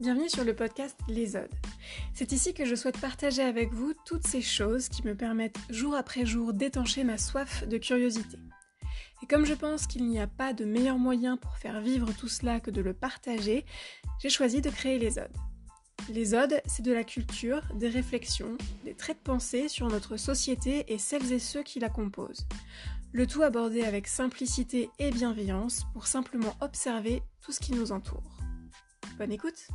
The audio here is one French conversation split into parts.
Bienvenue sur le podcast Les Odes. C'est ici que je souhaite partager avec vous toutes ces choses qui me permettent jour après jour d'étancher ma soif de curiosité. Et comme je pense qu'il n'y a pas de meilleur moyen pour faire vivre tout cela que de le partager, j'ai choisi de créer les Odes. Les Odes, c'est de la culture, des réflexions, des traits de pensée sur notre société et celles et ceux qui la composent. Le tout abordé avec simplicité et bienveillance pour simplement observer tout ce qui nous entoure. Bonne écoute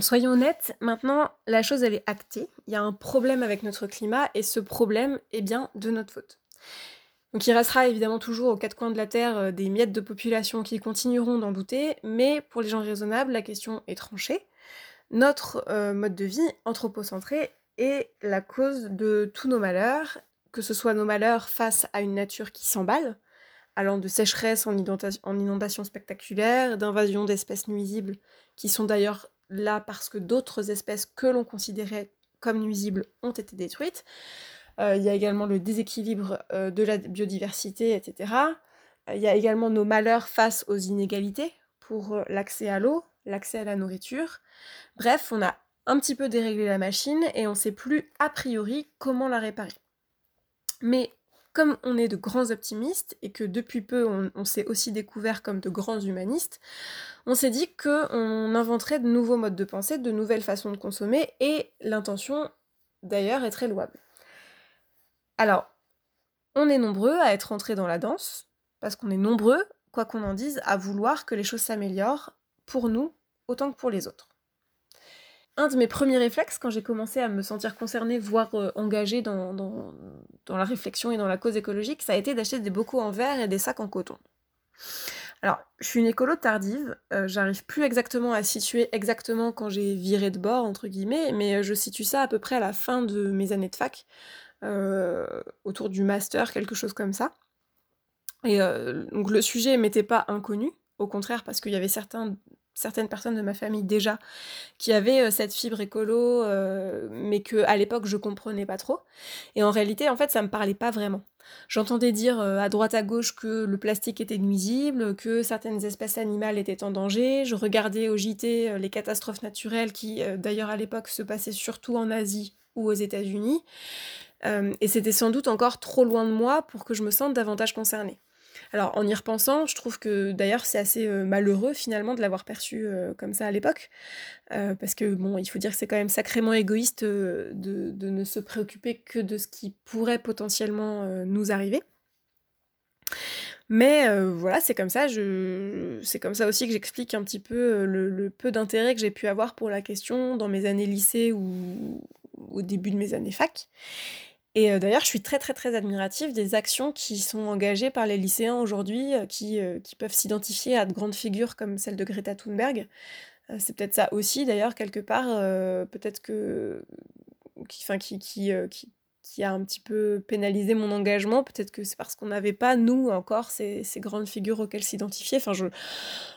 Soyons honnêtes, maintenant la chose elle est actée. Il y a un problème avec notre climat et ce problème est bien de notre faute. Donc il restera évidemment toujours aux quatre coins de la Terre euh, des miettes de population qui continueront d'en douter, mais pour les gens raisonnables, la question est tranchée. Notre euh, mode de vie anthropocentré est la cause de tous nos malheurs, que ce soit nos malheurs face à une nature qui s'emballe, allant de sécheresse en, en inondations spectaculaires, d'invasion d'espèces nuisibles, qui sont d'ailleurs là parce que d'autres espèces que l'on considérait comme nuisibles ont été détruites. Euh, il y a également le déséquilibre euh, de la biodiversité, etc. Euh, il y a également nos malheurs face aux inégalités pour l'accès à l'eau, l'accès à la nourriture. Bref, on a un petit peu déréglé la machine et on ne sait plus a priori comment la réparer. Mais comme on est de grands optimistes et que depuis peu on, s'est aussi découvert comme de grands humanistes, on s'est dit qu'on inventerait de nouveaux modes de pensée, de nouvelles façons de consommer et l'intention d'ailleurs est très louable. Alors, on est nombreux à être entrés dans la danse, parce qu'on est nombreux, quoi qu'on en dise, à vouloir que les choses s'améliorent pour nous autant que pour les autres un de mes premiers réflexes quand j'ai commencé à me sentir concernée, voire euh, engagée dans, la réflexion et dans la cause écologique, ça a été d'acheter des bocaux en verre et des sacs en coton. Alors, je suis une écolo tardive, euh, j'arrive plus exactement à situer exactement quand j'ai viré de bord, entre guillemets, mais euh, je situe ça à peu près à la fin de mes années de fac, autour du master, quelque chose comme ça. Et donc le sujet m'était pas inconnu, au contraire, parce qu'il y avait certains certaines personnes de ma famille déjà qui avaient euh, cette fibre écolo, euh, mais que à l'époque je comprenais pas trop. Et en réalité, en fait, ça me parlait pas vraiment. J'entendais dire euh, à droite à gauche que le plastique était nuisible, que certaines espèces animales étaient en danger. Je regardais au JT les catastrophes naturelles qui, d'ailleurs à l'époque, se passaient surtout en Asie ou aux États-Unis. et c'était sans doute encore trop loin de moi pour que je me sente davantage concernée. Alors en y repensant, je trouve que d'ailleurs c'est assez euh, malheureux finalement de l'avoir perçu euh, comme ça à l'époque, euh, parce que bon, il faut dire que c'est quand même sacrément égoïste de, ne se préoccuper que de ce qui pourrait potentiellement nous arriver. Mais voilà, c'est comme ça. C'est comme ça aussi que j'explique un petit peu le, peu d'intérêt que j'ai pu avoir pour la question dans mes années lycée ou au début de mes années fac. Et euh, d'ailleurs, je suis très très très admirative des actions qui sont engagées par les lycéens aujourd'hui, euh, qui, euh, qui peuvent s'identifier à de grandes figures comme celle de Greta Thunberg. c'est peut-être ça aussi, d'ailleurs, quelque part, peut-être que... Qui, qui, qui, qui, a un petit peu pénalisé mon engagement, peut-être que c'est parce qu'on n'avait pas, nous, encore, ces, ces grandes figures auxquelles s'identifier. Enfin, je,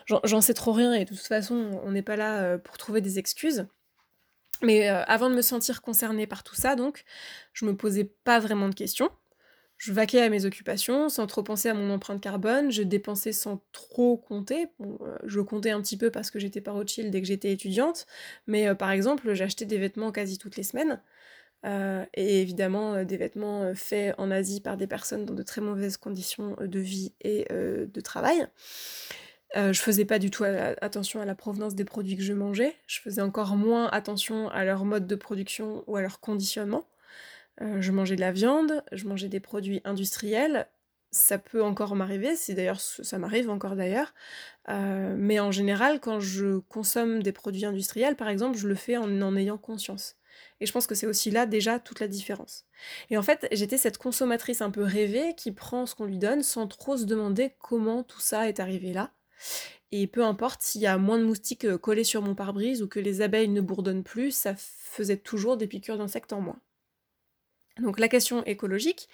j'en, sais trop rien, et de toute façon, on n'est pas là pour trouver des excuses. Mais euh, avant de me sentir concernée par tout ça, donc, je me posais pas vraiment de questions. Je vaquais à mes occupations sans trop penser à mon empreinte carbone. Je dépensais sans trop compter. Euh, je comptais un petit peu parce que j'étais pas Rothschild dès que j'étais étudiante. Mais euh, par exemple, j'achetais des vêtements quasi toutes les semaines. et évidemment, des vêtements faits en Asie par des personnes dans de très mauvaises conditions de vie et de travail. Euh, je faisais pas du tout attention à la provenance des produits que je mangeais. Je faisais encore moins attention à leur mode de production ou à leur conditionnement. Euh, je mangeais de la viande, je mangeais des produits industriels. Ça peut encore m'arriver, c'est d'ailleurs ça m'arrive encore d'ailleurs. Euh, mais en général, quand je consomme des produits industriels, par exemple, je le fais en en ayant conscience. Et je pense que c'est aussi là déjà toute la différence. Et en fait, j'étais cette consommatrice un peu rêvée qui prend ce qu'on lui donne sans trop se demander comment tout ça est arrivé là. Et peu importe s'il y a moins de moustiques euh, collés sur mon pare-brise ou que les abeilles ne bourdonnent plus, ça faisait toujours des piqûres d'insectes en moins. Donc la question écologique,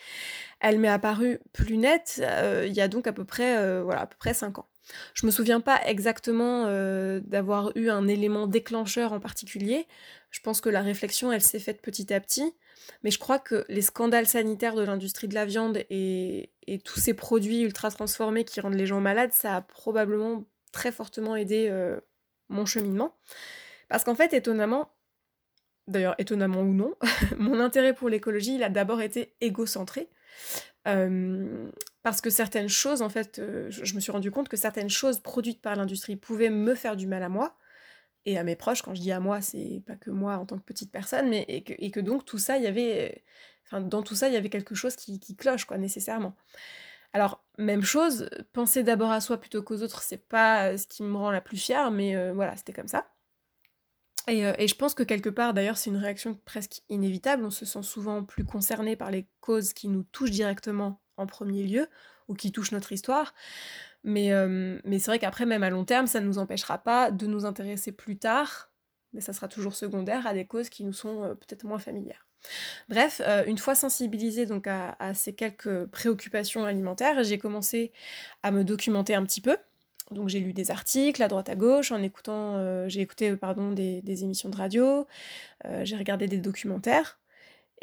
elle m'est apparue plus nette euh, il y a donc à peu près, euh, voilà, à peu près 5 ans. Je me souviens pas exactement euh, d'avoir eu un élément déclencheur en particulier. Je pense que la réflexion, elle s'est faite petit à petit. Mais je crois que les scandales sanitaires de l'industrie de la viande et, tous ces produits ultra transformés qui rendent les gens malades, ça a probablement très fortement aidé mon cheminement. Parce qu'en fait, étonnamment, d'ailleurs étonnamment ou non, mon intérêt pour l'écologie, il a d'abord été égocentré. parce que certaines choses, en fait, euh, je me suis rendu compte que certaines choses produites par l'industrie pouvaient me faire du mal à moi et à mes proches. Quand je dis à moi, c'est pas que moi en tant que petite personne, mais et que, donc tout ça, il y avait, dans tout ça, il y avait quelque chose qui, cloche, quoi, nécessairement. Alors, même chose, penser d'abord à soi plutôt qu'aux autres, c'est pas ce qui me rend la plus fière, mais euh, voilà, c'était comme ça. Euh, et, je pense que quelque part, d'ailleurs, c'est une réaction presque inévitable. On se sent souvent plus concerné par les causes qui nous touchent directement en premier lieu, ou qui touchent notre histoire. Mais, euh, c'est vrai qu'après, même à long terme, ça ne nous empêchera pas de nous intéresser plus tard, mais ça sera toujours secondaire, à des causes qui nous sont euh, peut-être moins familières. Bref, une fois sensibilisée à, ces quelques préoccupations alimentaires, j'ai commencé à me documenter un petit peu. Donc j'ai lu des articles à droite à gauche, en écoutant, euh, j'ai écouté euh, pardon, des, émissions de radio, euh, j'ai regardé des documentaires.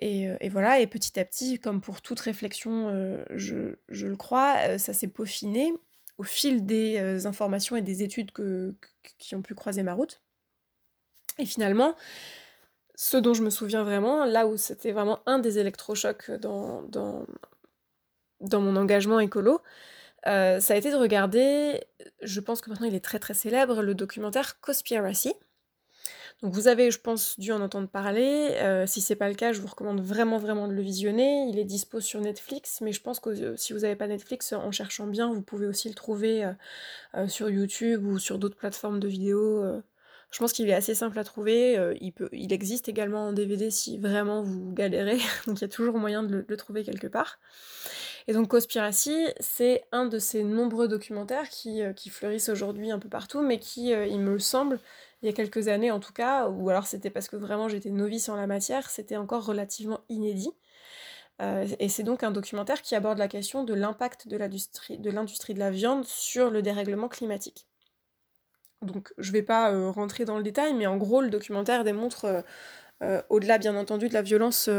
Et, voilà, et petit à petit, comme pour toute réflexion, je, le crois, ça s'est peaufiné au fil des informations et des études qui ont pu croiser ma route. Et finalement, ce dont je me souviens vraiment, là où c'était vraiment un des électrochocs dans, dans, dans mon engagement écolo, euh, ça a été de regarder, je pense que maintenant il est très très célèbre, le documentaire Cospiracy. Donc vous avez, je pense, dû en entendre parler. Euh, si c'est pas le cas, je vous recommande vraiment vraiment de le visionner. Il est dispo sur Netflix, mais je pense que euh, si vous n'avez pas Netflix, en cherchant bien, vous pouvez aussi le trouver sur YouTube ou sur d'autres plateformes de vidéos. je pense qu'il est assez simple à trouver. il existe également en DVD si vraiment vous galérez, donc il y a toujours moyen de le trouver quelque part. Et donc Cospiracy, c'est un de ces nombreux documentaires qui, euh, fleurissent aujourd'hui un peu partout, mais qui, euh, il me semble, il y a quelques années en tout cas, ou alors c'était parce que vraiment j'étais novice en la matière, c'était encore relativement inédit. Euh, et c'est donc un documentaire qui aborde la question de l'impact de l'industrie de, la viande sur le dérèglement climatique. Donc je vais pas rentrer dans le détail, mais en gros le documentaire démontre, au-delà bien entendu de la violence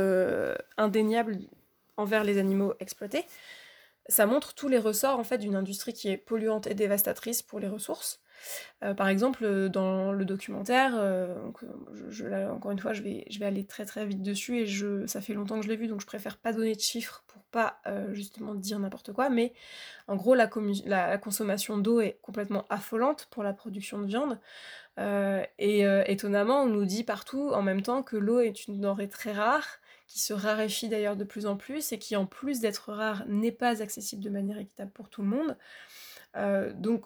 indéniable envers les animaux exploités, ça montre tous les ressorts en fait d'une industrie qui est polluante et dévastatrice pour les ressources. Euh, par exemple, euh, dans le documentaire, euh, je, encore une fois, je vais, je vais aller très très vite dessus et je, ça fait longtemps que je l'ai vu, donc je préfère pas donner de chiffres pour pas justement dire n'importe quoi. Mais en gros, la, la consommation d'eau est complètement affolante pour la production de viande. et étonnamment, on nous dit partout en même temps que l'eau est une denrée très rare qui se raréfie d'ailleurs de plus en plus et qui en plus d'être rare n'est pas accessible de manière équitable pour tout le monde. Euh, donc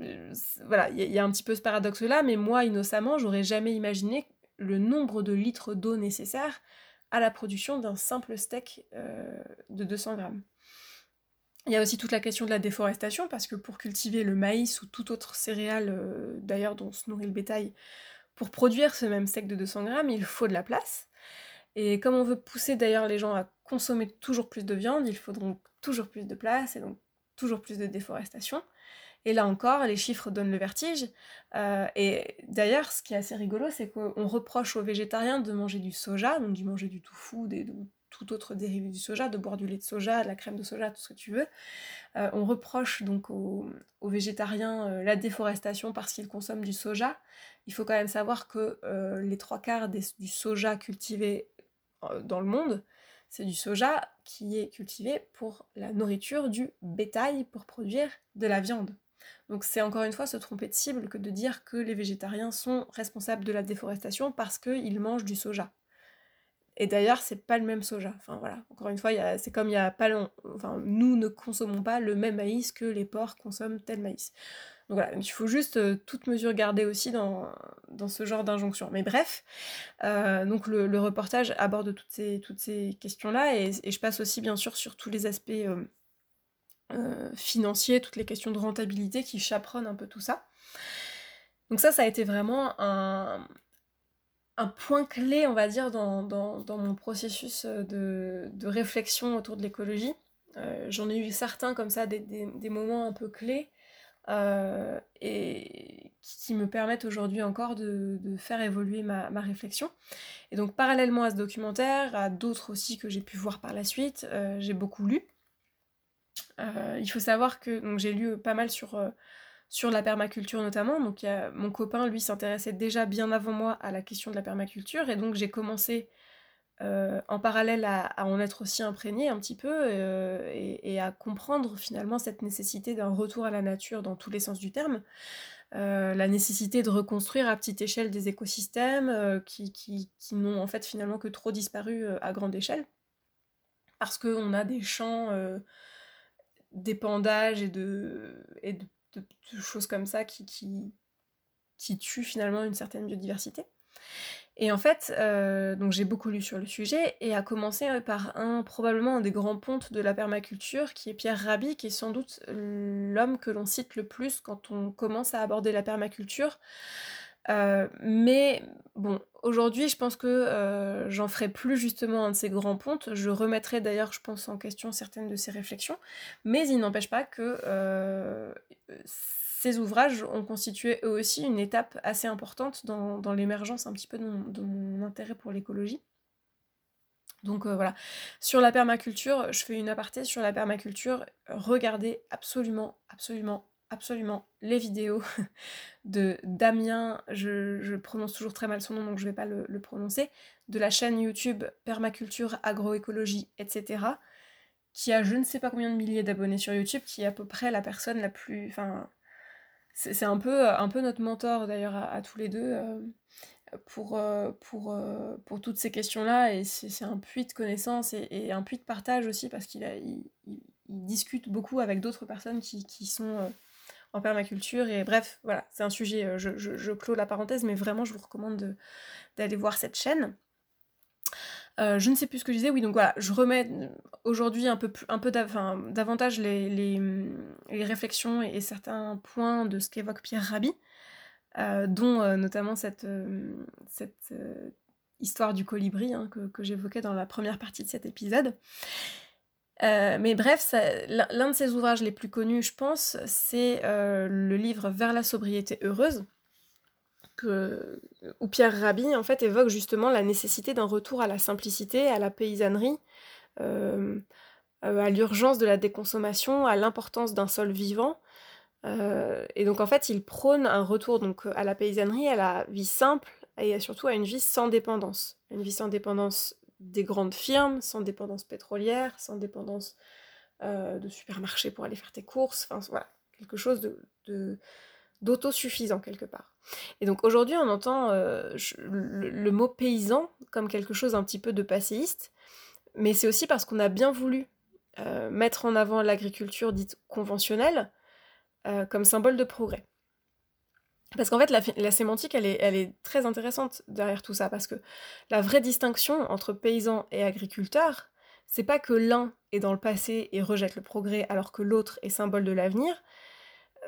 euh, voilà, il y, a un petit peu ce paradoxe là, mais moi innocemment, j'aurais jamais imaginé le nombre de litres d'eau nécessaires à la production d'un simple steak euh, de 200 grammes. Il y a aussi toute la question de la déforestation, parce que pour cultiver le maïs ou toute autre céréale, d'ailleurs dont se nourrit le bétail, pour produire ce même steak de 200 grammes, il faut de la place. Et comme on veut pousser d'ailleurs les gens à consommer toujours plus de viande, il faut donc toujours plus de place et donc toujours plus de déforestation. Et là encore, les chiffres donnent le vertige. Euh, et d'ailleurs, ce qui est assez rigolo, c'est qu'on reproche aux végétariens de manger du soja, donc de manger du tofu, des, tout autre dérivé du soja, de boire du lait de soja, de la crème de soja, tout ce que tu veux. Euh, on reproche donc aux, végétariens euh, la déforestation parce qu'ils consomment du soja. Il faut quand même savoir que les trois quarts du soja cultivé dans le monde, c'est du soja qui est cultivé pour la nourriture du bétail pour produire de la viande. Donc c'est encore une fois se tromper de cible que de dire que les végétariens sont responsables de la déforestation parce qu'ils mangent du soja. Et d'ailleurs, c'est pas le même soja. Enfin voilà, encore une fois, c'est comme il y a pas long... enfin nous ne consommons pas le même maïs que les porcs consomment tel maïs. Donc voilà, il faut juste euh, toute mesure garder aussi dans, dans ce genre d'injonction. Mais bref, euh, donc le, reportage aborde toutes ces, toutes ces questions-là et, je passe aussi bien sûr sur tous les aspects euh, financiers, toutes les questions de rentabilité qui chaperonnent un peu tout ça. Donc ça, ça a été vraiment un, un point clé, on va dire, dans, mon processus de, réflexion autour de l'écologie. J'en ai eu certains comme ça, des, moments un peu clés, et qui me permettent aujourd'hui encore de, faire évoluer ma, réflexion. Et donc parallèlement à ce documentaire, à d'autres aussi que j'ai pu voir par la suite, j'ai beaucoup lu. il faut savoir que j'ai lu pas mal sur sur la permaculture notamment. Donc mon copain, lui, s'intéressait déjà bien avant moi à la question de la permaculture, et donc j'ai commencé euh, en parallèle à, en être aussi imprégné un petit peu euh, et, à comprendre finalement cette nécessité d'un retour à la nature dans tous les sens du terme. Euh, la nécessité de reconstruire à petite échelle des écosystèmes qui, qui, n'ont en fait finalement que trop disparu à grande échelle parce qu'on a des champs d'épandage et de, et de choses comme ça qui, qui, tuent finalement une certaine biodiversité. Et en fait, euh, donc j'ai beaucoup lu sur le sujet, et à commencer euh, par un, probablement un des grands pontes de la permaculture, qui est Pierre Rabhi, qui est sans doute l'homme que l'on cite le plus quand on commence à aborder la permaculture. Euh, mais bon, aujourd'hui, je pense que j'en ferai plus justement un de ces grands pontes. Je remettrai d'ailleurs, je pense, en question certaines de ses réflexions. Mais il n'empêche pas que ces ouvrages ont constitué eux aussi une étape assez importante dans, l'émergence un petit peu de mon, intérêt pour l'écologie. Donc voilà, sur la permaculture, je fais une aparté sur la permaculture. Regardez absolument, absolument, absolument les vidéos de Damien, je, prononce toujours très mal son nom donc je ne vais pas le, prononcer, de la chaîne YouTube Permaculture, Agroécologie, etc. qui a je ne sais pas combien de milliers d'abonnés sur YouTube, qui est à peu près la personne la plus. C'est un peu, un peu notre mentor d'ailleurs à, tous les deux. Euh, pour, euh, pour, euh, toutes ces questions-là, et c'est un puits de connaissances et, un puits de partage aussi, parce qu'il il, il, discute beaucoup avec d'autres personnes qui, sont en permaculture. Et bref, voilà, c'est un sujet, euh, je, je, clôt la parenthèse, mais vraiment, je vous recommande d'aller voir cette chaîne. Euh, je ne sais plus ce que je disais, oui, donc voilà, je remets aujourd'hui un peu, un peu davantage les, réflexions et, certains points de ce qu'évoque Pierre Rabhi, euh, dont notamment cette, histoire du colibri hein, que, j'évoquais dans la première partie de cet épisode. Euh, mais bref, l'un de ses ouvrages les plus connus, je pense, c'est euh, le livre Vers la sobriété heureuse, où Pierre Rabhi en fait évoque justement la nécessité d'un retour à la simplicité, à la paysannerie, euh, à l'urgence de la déconsommation, à l'importance d'un sol vivant. et donc en fait, il prône un retour donc à la paysannerie, à la vie simple et surtout à une vie sans dépendance, une vie sans dépendance des grandes firmes, sans dépendance pétrolière, sans dépendance euh, de supermarché pour aller faire tes courses, enfin voilà, quelque chose de, d'autosuffisant quelque part. Et donc aujourd'hui on entend euh, le, mot paysan comme quelque chose un petit peu de passéiste, mais c'est aussi parce qu'on a bien voulu euh, mettre en avant l'agriculture dite conventionnelle comme symbole de progrès. Parce qu'en fait, la, sémantique, elle est, elle est, très intéressante derrière tout ça, parce que la vraie distinction entre paysan et agriculteur, c'est pas que l'un est dans le passé et rejette le progrès alors que l'autre est symbole de l'avenir,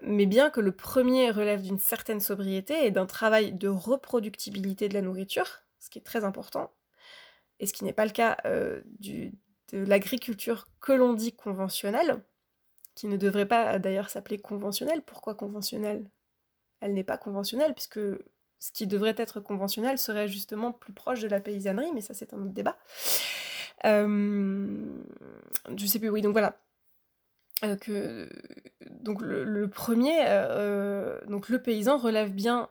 mais bien que le premier relève d'une certaine sobriété et d'un travail de reproductibilité de la nourriture, ce qui est très important, et ce qui n'est pas le cas euh, de l'agriculture que l'on dit conventionnelle, qui ne devrait pas d'ailleurs s'appeler conventionnelle. Pourquoi conventionnelle? Elle n'est pas conventionnelle, puisque ce qui devrait être conventionnel serait justement plus proche de la paysannerie, mais ça c'est un autre débat. Euh, je sais plus, oui, donc voilà. Euh, que, donc le, premier, euh, donc le paysan relève bien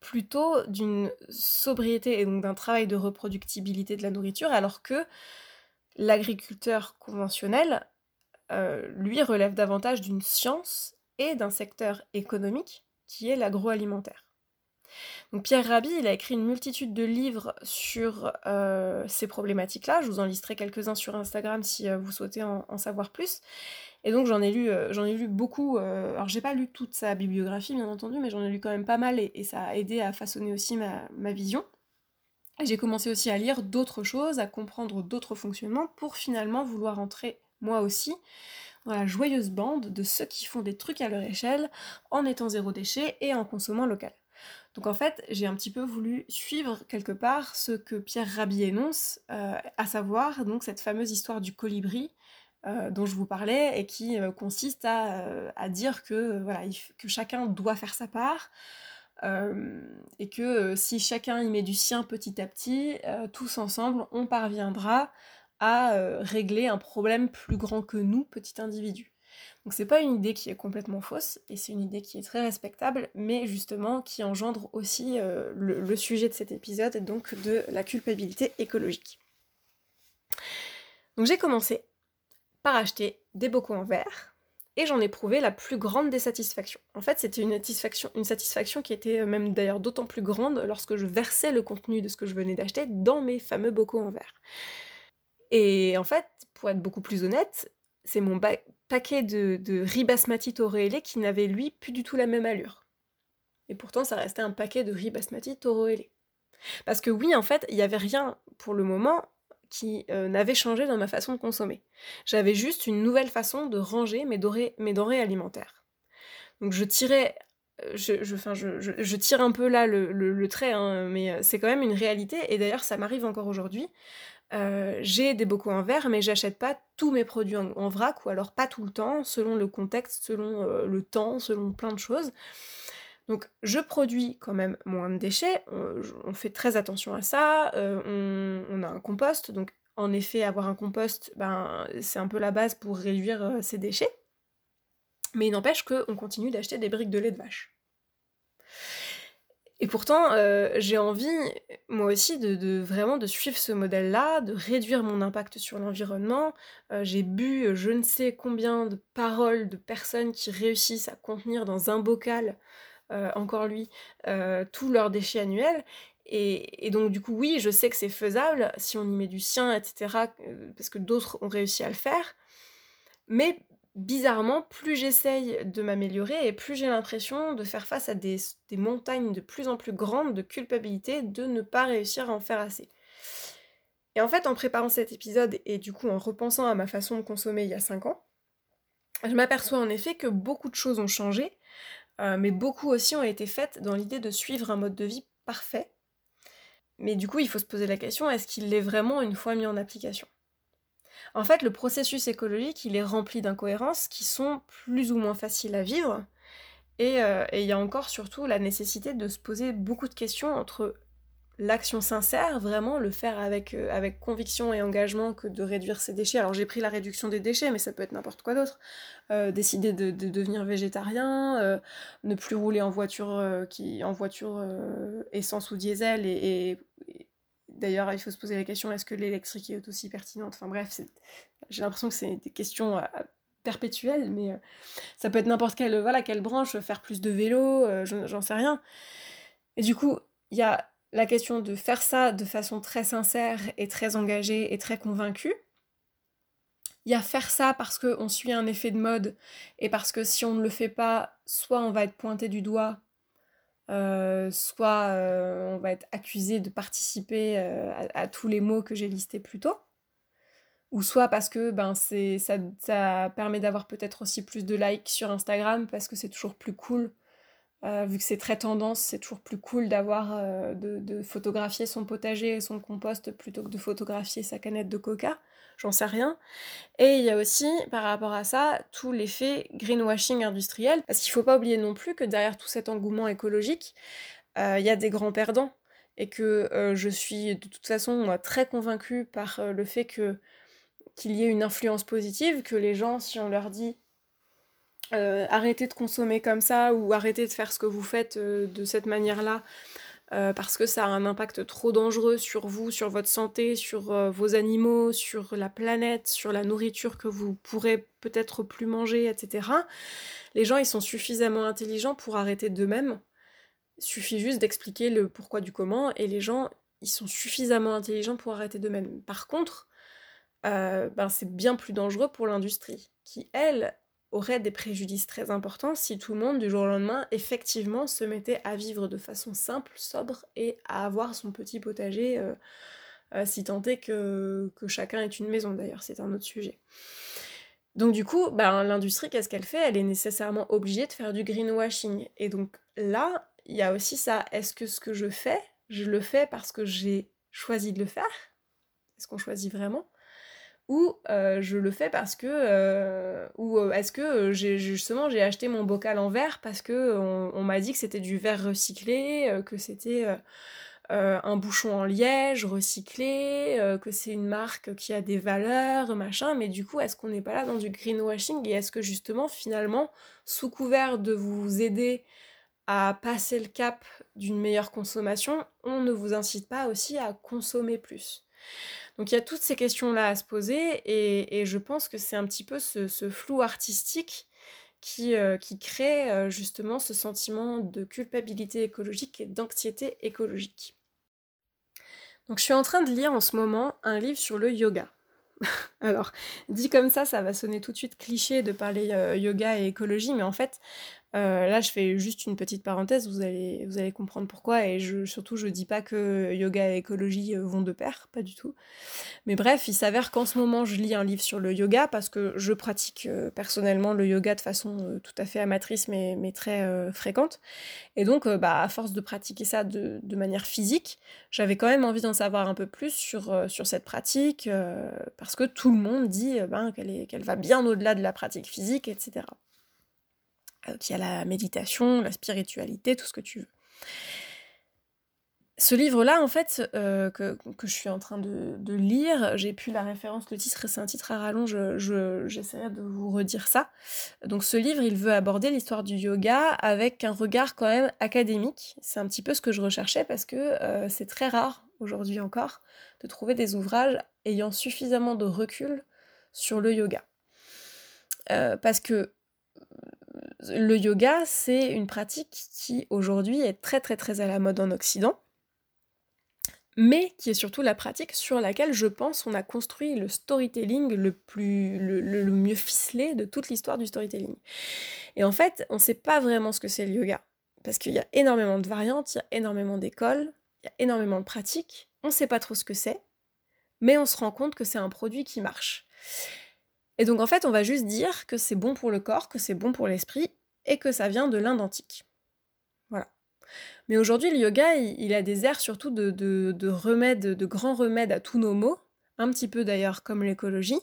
plutôt d'une sobriété et donc d'un travail de reproductibilité de la nourriture, alors que l'agriculteur conventionnel, lui, relève davantage d'une science et d'un secteur économique qui est l'agroalimentaire. Donc Pierre Rabhi, il a écrit une multitude de livres sur euh, ces problématiques-là. Je vous en listerai quelques-uns sur Instagram si euh, vous souhaitez en, savoir plus. Et donc j'en ai lu, euh, j'en ai lu beaucoup. alors j'ai pas lu toute sa bibliographie bien entendu, mais j'en ai lu quand même pas mal et, ça a aidé à façonner aussi ma, ma vision. J'ai commencé aussi à lire d'autres choses, à comprendre d'autres fonctionnements pour finalement vouloir entrer moi aussi dans la joyeuse bande de ceux qui font des trucs à leur échelle en étant zéro déchet et en consommant local. Donc en fait, j'ai un petit peu voulu suivre quelque part ce que Pierre Rabhi énonce, euh, à savoir donc cette fameuse histoire du colibri euh, dont je vous parlais et qui euh, consiste à, dire que, voilà, que chacun doit faire sa part. et que si chacun y met du sien petit à petit, tous ensemble, on parviendra à régler un problème plus grand que nous, petit individu. Donc c'est pas une idée qui est complètement fausse, et c'est une idée qui est très respectable, mais justement qui engendre aussi euh, le, sujet de cet épisode, donc de la culpabilité écologique. Donc j'ai commencé acheter des bocaux en verre, et j'en ai la plus grande des satisfactions. En fait, c'était une satisfaction, une satisfaction qui était même d'ailleurs d'autant plus grande lorsque je versais le contenu de ce que je venais d'acheter dans mes fameux bocaux en verre. Et en fait, pour être beaucoup plus honnête, c'est mon paquet de, de riz basmati toroélé qui n'avait lui plus du tout la même allure. Et pourtant, ça restait un paquet de riz basmati toroélé. Parce que oui, en fait, il n'y avait rien pour le moment qui euh, n'avait changé dans ma façon de consommer. J'avais juste une nouvelle façon de ranger mes, mes denrées alimentaires. Donc je tirais euh, je, je, tire un peu là le, trait, hein, mais euh, c'est quand même une réalité, et d'ailleurs ça m'arrive encore aujourd'hui. J'ai des bocaux en verre, mais j'achète pas tous mes produits en, vrac, ou alors pas tout le temps, selon le contexte, selon le temps, selon plein de choses. Donc je produis quand même moins de déchets, on, fait très attention à ça, euh, on, a un compost, donc en effet avoir un compost, ben, c'est un peu la base pour réduire ces déchets. Mais il n'empêche qu'on continue d'acheter des briques de lait de vache. Et pourtant, euh, j'ai envie, moi aussi, de, vraiment de suivre ce modèle-là, de réduire mon impact sur l'environnement. Euh, j'ai bu euh, je ne sais combien de paroles de personnes qui réussissent à contenir dans un bocal, encore lui, tous leurs déchets annuels. Et, donc du coup, oui, je sais que c'est faisable si on y met du sien, etc., parce que d'autres ont réussi à le faire. Mais bizarrement, plus j'essaye de m'améliorer et plus j'ai l'impression de faire face à des, montagnes de plus en plus grandes de culpabilité de ne pas réussir à en faire assez. Et en fait, en préparant cet épisode et du coup en repensant à ma façon de consommer il y a 5 ans, je m'aperçois en effet que beaucoup de choses ont changé, euh, mais beaucoup aussi ont été faites dans l'idée de suivre un mode de vie parfait. Mais du coup, il faut se poser la question, est-ce qu'il l'est vraiment une fois mis en application? En fait, le processus écologique, il est rempli d'incohérences qui sont plus ou moins faciles à vivre. Euh, et il y a encore surtout la nécessité de se poser beaucoup de questions entre l'action sincère, vraiment le faire avec, euh, avec conviction et engagement que de réduire ses déchets. Alors j'ai pris la réduction des déchets, mais ça peut être n'importe quoi d'autre. Euh, décider de, devenir végétarien, ne plus rouler en voiture, qui, en voiture essence ou diesel et, D'ailleurs, il faut se poser la question est-ce que l'électrique est aussi pertinente? Enfin bref, j'ai l'impression que c'est des questions euh, perpétuelles, mais euh, ça peut être n'importe quelle, voilà, quelle branche, faire plus de vélo, euh, j'en sais rien. Et du coup, il y a la question de faire ça de façon très sincère et très engagée et très convaincue. Il y a faire ça parce qu'on suit un effet de mode et parce que si on ne le fait pas, soit on va être pointé du doigt, euh, soit euh, on va être accusé de participer euh, à, tous les mots que j'ai listés plus tôt, ou soit parce que ben, ça permet d'avoir peut-être aussi plus de likes sur Instagram, parce que c'est toujours plus cool, vu que c'est très tendance, c'est toujours plus cool d'avoir de, de, photographier son potager et son compost plutôt que de photographier sa canette de coca. J'en sais rien. Et il y a aussi, par rapport à ça, tout l'effet greenwashing industriel, parce qu'il faut pas oublier non plus que derrière tout cet engouement écologique, euh, il y a des grands perdants, et que euh, je suis de toute façon très convaincue par euh, le fait qu'il y ait une influence positive, que les gens, si on leur dit arrêtez de consommer comme ça ou arrêtez de faire ce que vous faites de cette manière-là, euh, parce que ça a un impact trop dangereux sur vous, sur votre santé, sur euh, vos animaux, sur la planète, sur la nourriture que vous pourrez peut-être plus manger, etc. Les gens, ils sont suffisamment intelligents pour arrêter d'eux-mêmes. Suffit juste d'expliquer le pourquoi du comment, et les gens, ils sont suffisamment intelligents pour arrêter d'eux-mêmes. Par contre, euh, ben, c'est bien plus dangereux pour l'industrie, qui, elle, aurait des préjudices très importants si tout le monde du jour au lendemain effectivement se mettait à vivre de façon simple, sobre et à avoir son petit potager, euh, euh, si tant est que, chacun ait une maison d'ailleurs, c'est un autre sujet. Donc du coup, ben, l'industrie, qu'est-ce qu'elle fait? Elle est nécessairement obligée de faire du greenwashing. Et donc là, il y a aussi ça. Est-ce que ce que je fais, je le fais parce que j'ai choisi de le faire? Est-ce qu'on choisit vraiment? Ou euh, je le fais parce que euh, ou euh, est-ce que justement j'ai acheté mon bocal en verre parce que on, m'a dit que c'était du verre recyclé, que c'était un bouchon en liège recyclé, que c'est une marque qui a des valeurs, machin, mais du coup est-ce qu'on n'est pas là dans du greenwashing? Et est-ce que justement finalement sous couvert de vous aider à passer le cap d'une meilleure consommation, on ne vous incite pas aussi à consommer plus? Donc il y a toutes ces questions-là à se poser et, je pense que c'est un petit peu ce, flou artistique qui, euh, crée euh, justement ce sentiment de culpabilité écologique et d'anxiété écologique. Donc je suis en train de lire en ce moment un livre sur le yoga. Alors, dit comme ça, ça va sonner tout de suite cliché de parler euh, yoga et écologie, mais en fait, euh, là, je fais juste une petite parenthèse, vous allez, vous allez comprendre pourquoi, et surtout, je dis pas que yoga et écologie euh, vont de pair, pas du tout. Mais bref, il s'avère qu'en ce moment, je lis un livre sur le yoga, parce que je pratique euh, personnellement le yoga de façon tout à fait amatrice, mais, très fréquente. Et donc, bah, à force de pratiquer ça de, manière physique, j'avais quand même envie d'en savoir un peu plus sur, sur cette pratique, parce que tout le monde dit ben, qu'elle va bien au-delà de la pratique physique, etc. Euh, il y a la méditation, la spiritualité, tout ce que tu veux. Ce livre-là, en fait, euh, que, je suis en train de, lire, j'ai pu la référence, le titre, c'est un titre à rallonge, j'essaierai de vous redire ça. Donc ce livre, il veut aborder l'histoire du yoga avec un regard quand même académique. C'est un petit peu ce que je recherchais parce que euh, c'est très rare aujourd'hui encore de trouver des ouvrages ayant suffisamment de recul sur le yoga. parce que le yoga, c'est une pratique qui aujourd'hui est très très très à la mode en Occident, mais qui est surtout la pratique sur laquelle je pense on a construit le storytelling le plus le, mieux ficelé de toute l'histoire du storytelling. Et en fait, on ne sait pas vraiment ce que c'est le yoga, parce qu'il y a énormément de variantes, il y a énormément d'écoles, il y a énormément de pratiques, on ne sait pas trop ce que c'est, mais on se rend compte que c'est un produit qui marche. Et donc en fait, on va juste dire que c'est bon pour le corps, que c'est bon pour l'esprit, et que ça vient de l'Inde antique. Voilà. Mais aujourd'hui, le yoga, il, a des airs surtout de, de, remèdes, de grands remèdes à tous nos maux, un petit peu d'ailleurs comme l'écologie.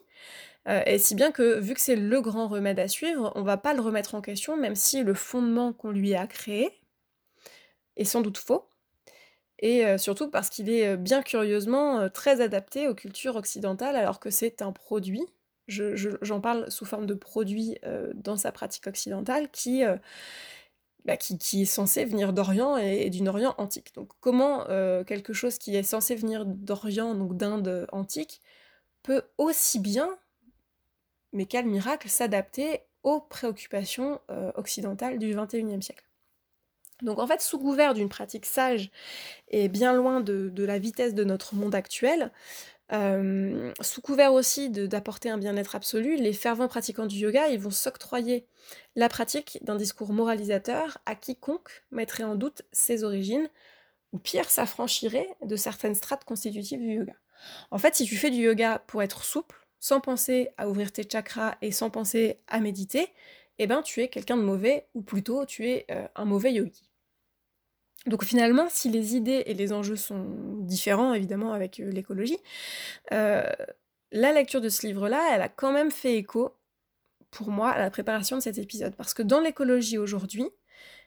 Euh, et si bien que, vu que c'est le grand remède à suivre, on va pas le remettre en question, même si le fondement qu'on lui a créé est sans doute faux. Et euh, surtout parce qu'il est euh, bien curieusement très adapté aux cultures occidentales, alors que c'est un produit j'en parle sous forme de produit euh, dans sa pratique occidentale euh, bah, qui, qui, est censé venir d'Orient et, d'une Orient antique. Donc comment euh, quelque chose qui est censé venir d'Orient, donc d'Inde antique, peut aussi bien, mais quel miracle, s'adapter aux préoccupations occidentales du XXIe siècle? Donc en fait, sous couvert d'une pratique sage et bien loin de, de la vitesse de notre monde actuel, euh, sous couvert aussi d'apporter un bien-être absolu, les fervents pratiquants du yoga, ils vont s'octroyer la pratique d'un discours moralisateur à quiconque mettrait en doute ses origines, ou pire, s'affranchirait de certaines strates constitutives du yoga. En fait, si tu fais du yoga pour être souple, sans penser à ouvrir tes chakras et sans penser à méditer, eh ben tu es quelqu'un de mauvais, ou plutôt tu es euh, un mauvais yogi. Donc finalement, si les idées et les enjeux sont différents, évidemment, avec euh, l'écologie, euh, la lecture de ce livre-là, elle a quand même fait écho, pour moi, à la préparation de cet épisode. Parce que dans l'écologie aujourd'hui,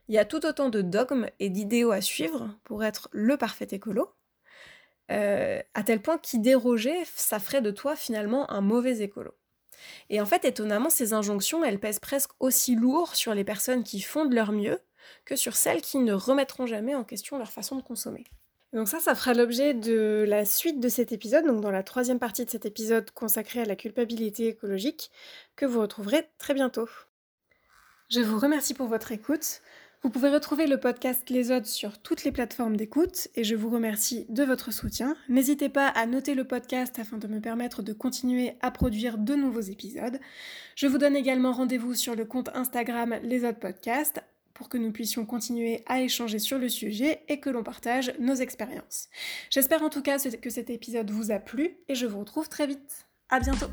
il y a tout autant de dogmes et d'idéaux à suivre pour être le parfait écolo, euh, à tel point qu'y déroger, ça ferait de toi finalement un mauvais écolo. Et en fait, étonnamment, ces injonctions, elles pèsent presque aussi lourd sur les personnes qui font de leur mieux que sur celles qui ne remettront jamais en question leur façon de consommer. Donc ça, ça fera l'objet de la suite de cet épisode, donc dans la troisième partie de cet épisode consacré à la culpabilité écologique, que vous retrouverez très bientôt. Je vous remercie pour votre écoute. Vous pouvez retrouver le podcast Les Odes sur toutes les plateformes d'écoute et je vous remercie de votre soutien. N'hésitez pas à noter le podcast afin de me permettre de continuer à produire de nouveaux épisodes. Je vous donne également rendez-vous sur le compte Instagram Les Odes Podcast pour que nous puissions continuer à échanger sur le sujet et que l'on partage nos expériences. J'espère en tout cas que cet épisode vous a plu et je vous retrouve très vite. À bientôt!